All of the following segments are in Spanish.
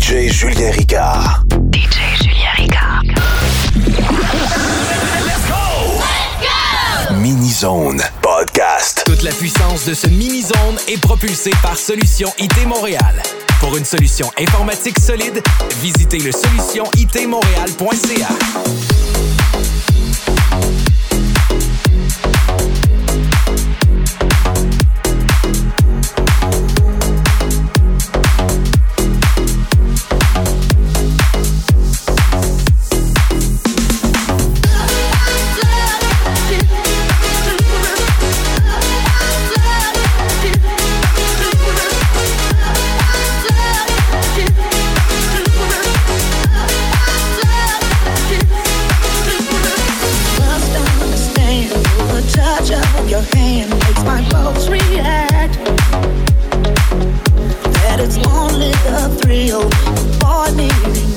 DJ. Julien Ricard. DJ Julien Ricard. Let's go. Let's go. Mini Zone Podcast. Toute la puissance de ce mini zone est propulsée par Solution IT Montréal. Pour une solution informatique solide, visitez le solutionitmontréal.ca. real. me.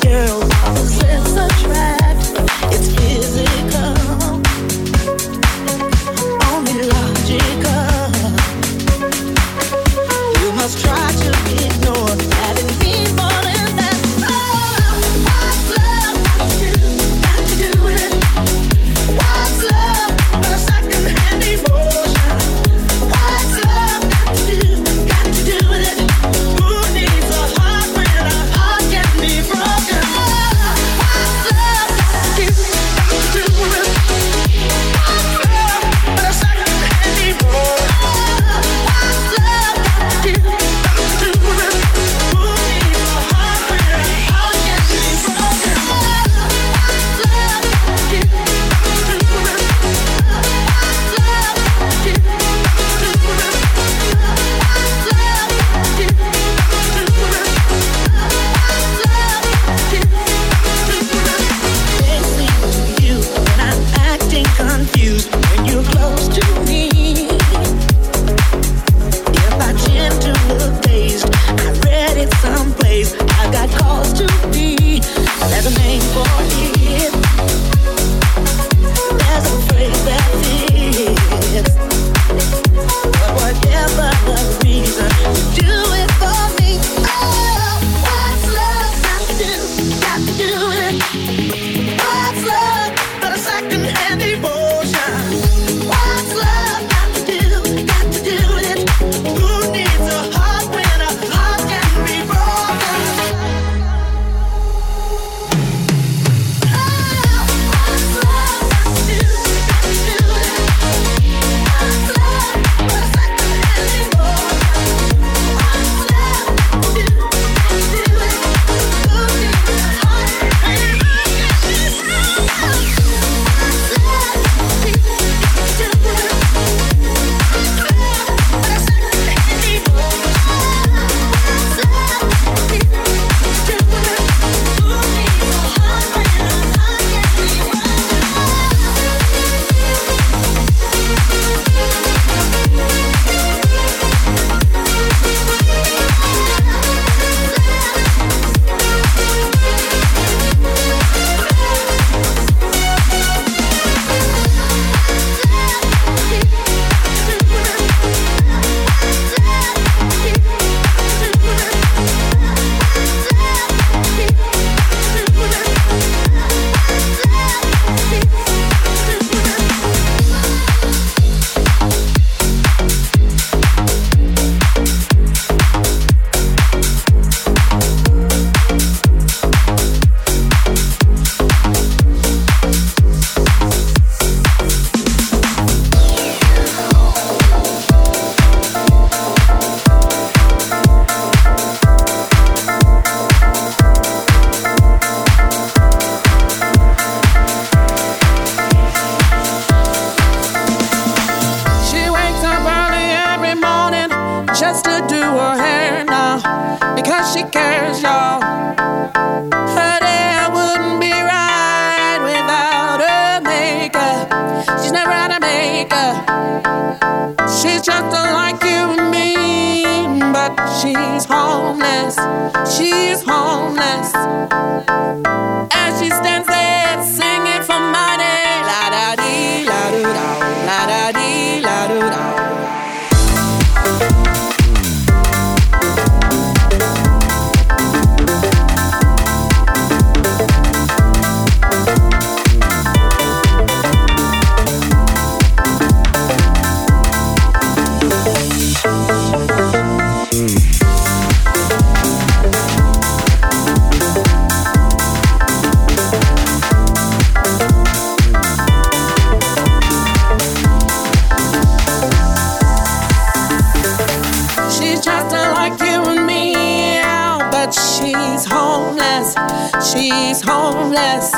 She's homeless.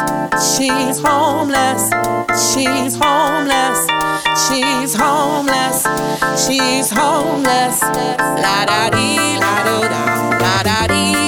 She's homeless. She's homeless. She's homeless. She's homeless. La da dee, la do da, la da dee.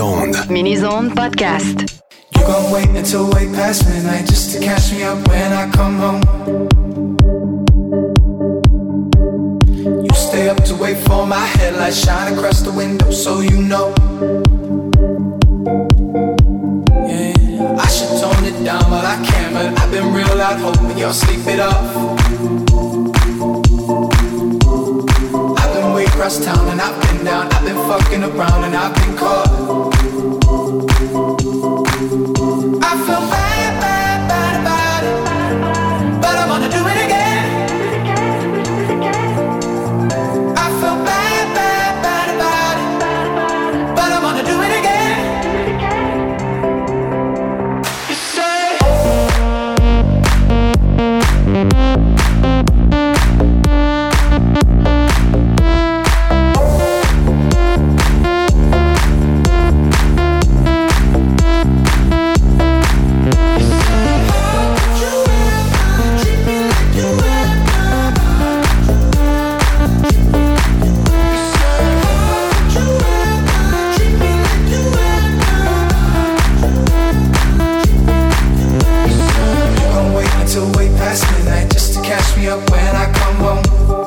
Mini-Zone. Mini-Zone Podcast. You gon' wait until way past midnight just to catch me up when I come home. You stay up to wait for my headlights shine across the window so you know. Yeah, I should tone it down, but I can't. But I've been real loud, hoping y'all sleep it off. I've been way across town and I've been down. I've been fucking around and I've been caught. I feel bad, I come home.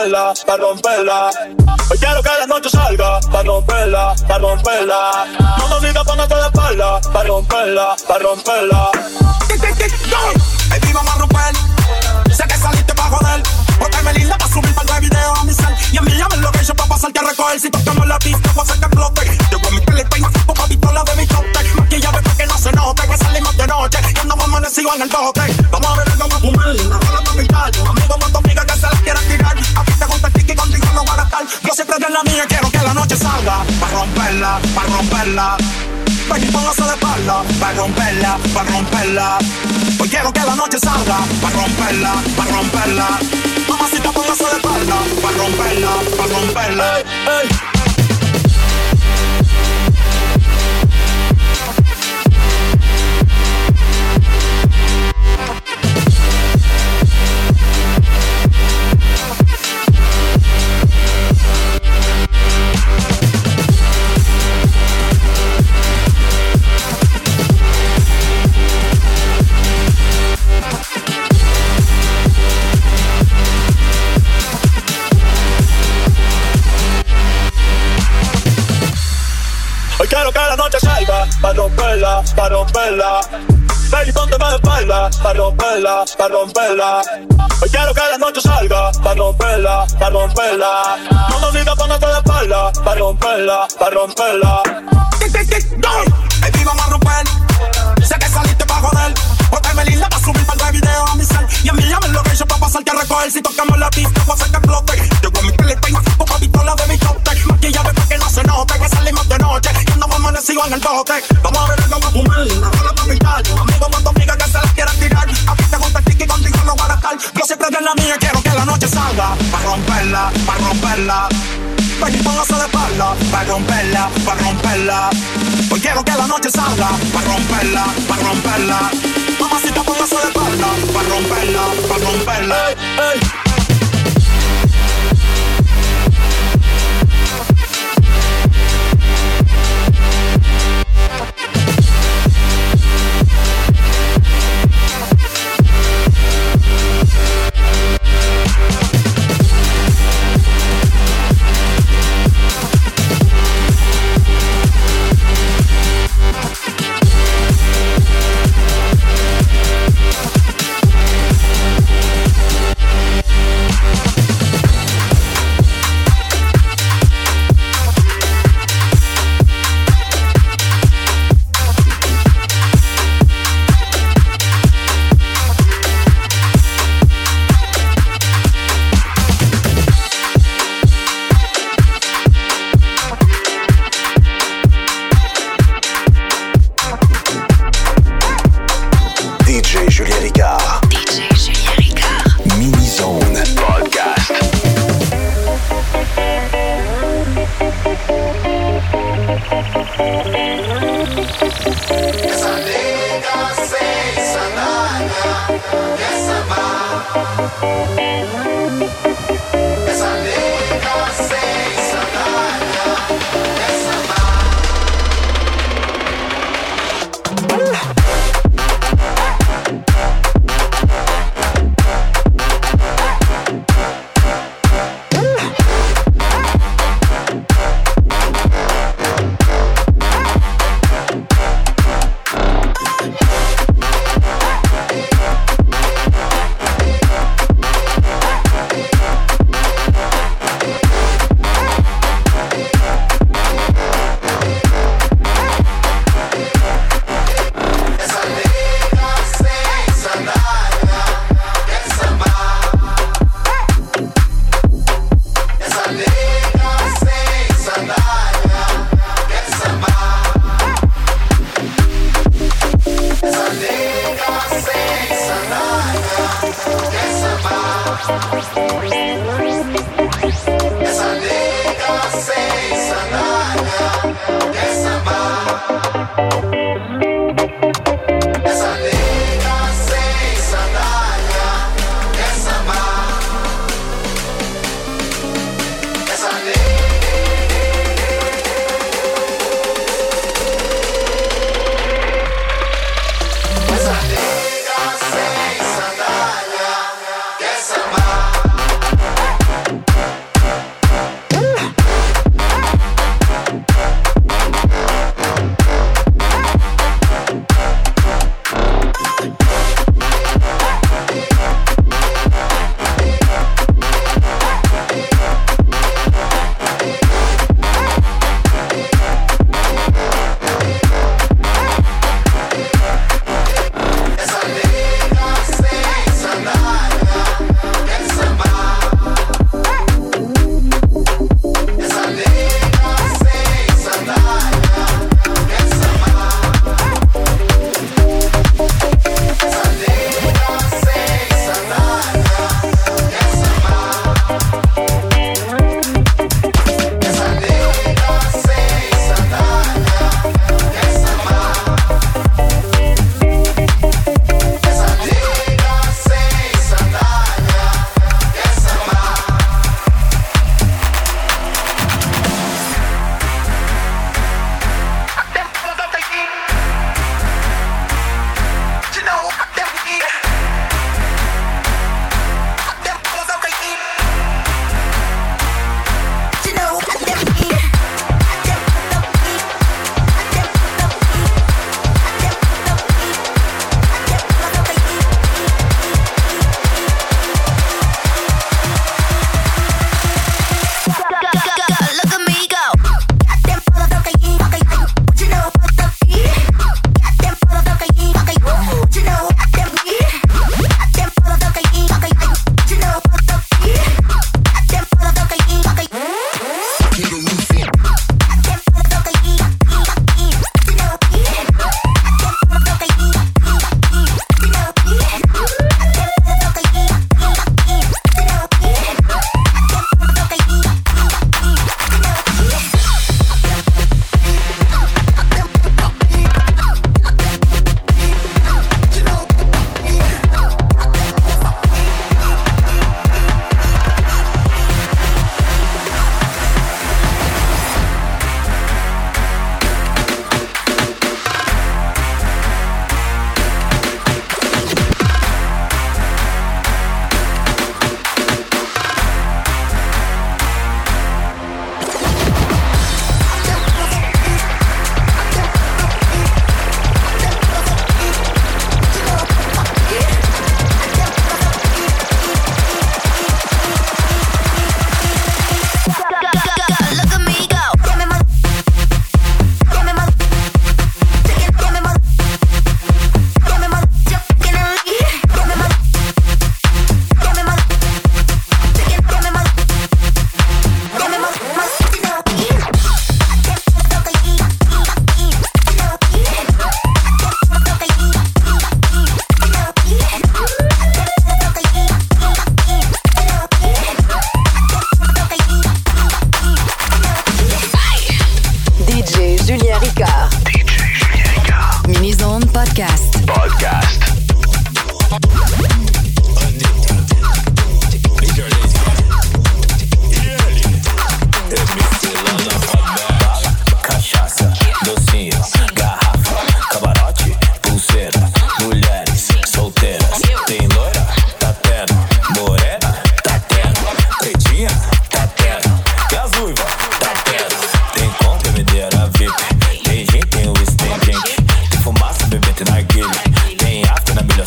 Romperla, romperla. Hoy quiero que la noche salga, pa' romperla, pa' romperla. No me digas ponerte de espalda, pa' romperla, pa' romperla. Baby, vamos a romper. Sé que saliste pa' joder. Porque linda pa' subir par de video a mi cel. Y envíame lo que yo pa' pasarte a recoger. Si tocamos la pista, voy a hacer que explote. Yo con mi pelipa y saco pa' pistola de mi chote. Maquillame pa' que no se note que salimos de noche. Y andamos amanecidos en el bote. Vamos a beber, vamos a fumar. Rola pa' pintar. La mía quiero que la noche salga. Pa' romperla, pa' romperla. Baby, póngase de espalda, pa' romperla, pa' romperla. Hoy quiero que la noche salga, pa' romperla, pa' romperla. Mamacita, póngase de espalda, pa' romperla, pa' romperla. Hey, hey. Pa' romperla, pa' romperla. Baby, ponte más espalda, pa' romperla, pa' romperla. Hoy quiero que la noche salga, pa' romperla, pa' romperla. No me digas ponerte de espalda, pa' romperla, pa' romperla. Baby, vamos a romper. Sé que saliste pa' joder. Pa' subir par de video a mi cel. Y envíame lo que yo pa' pasarte a recoger. Si tocamos la pista, voy a hacer que explote. Yo con mi pelita y pa' pistola de mi chote. Maquillame pa' que no se note que salimos de noche. Y andamos amanecidos en el bote. Vamos a vamos a fumar. Una rola pa' pintar. Amigo, con tu amiga que se la quiera tirar. Aquí te gusta el tiki, contigo no van a estar. Yo siempre en la mía quiero que la noche salga. Pa' romperla, pa' romperla. Baby, póngase de espalda, pa' romperla, pa' romperla. Hoy quiero que la noche salga, pa' romperla, pa' romperla. Mamacita, póngase de espalda, pa' romperla, pa' romperla. Hey, hey.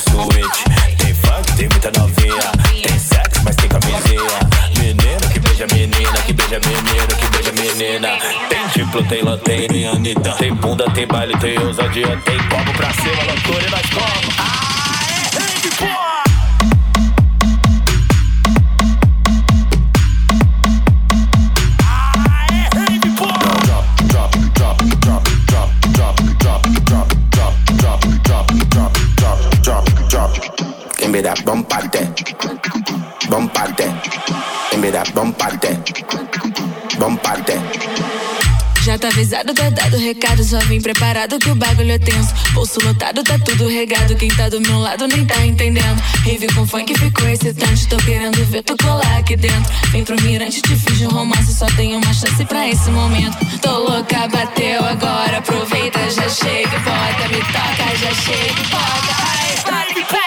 switch. Tem funk, tem muita novinha. Tem sexo, mas tem camisinha. Menino que beija menina, que beija menino, que beija menina. Tem diplo, tem lanterna, tem Anitta. Tem bunda, tem baile, tem ousadia. Tem como pra cima, loucura e nós como. Ah, é, é, preparado que o bagulho é tenso. Bolso lotado, tá tudo regado. Quem tá do meu lado nem tá entendendo. Rave com funk ficou excitante. Tô querendo ver tu colar aqui dentro. Vem pro mirante, te fiz um romance. Só tem uma chance pra esse momento. Tô louca, bateu agora. Aproveita, já chega, bota, me toca, já chega, bota. Ai, vai, vai.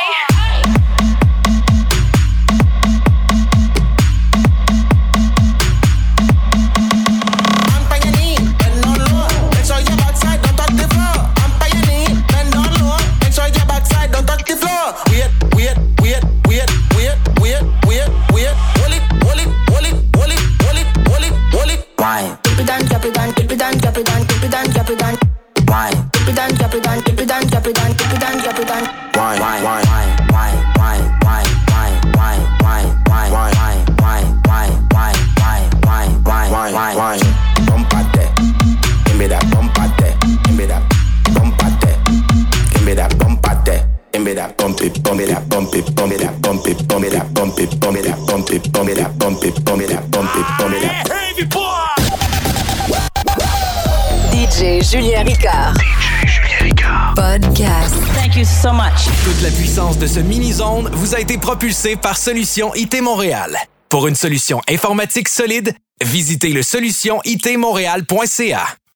A été propulsée par Solution IT Montréal. Pour une solution informatique solide, visitez le solutionitmontréal.ca.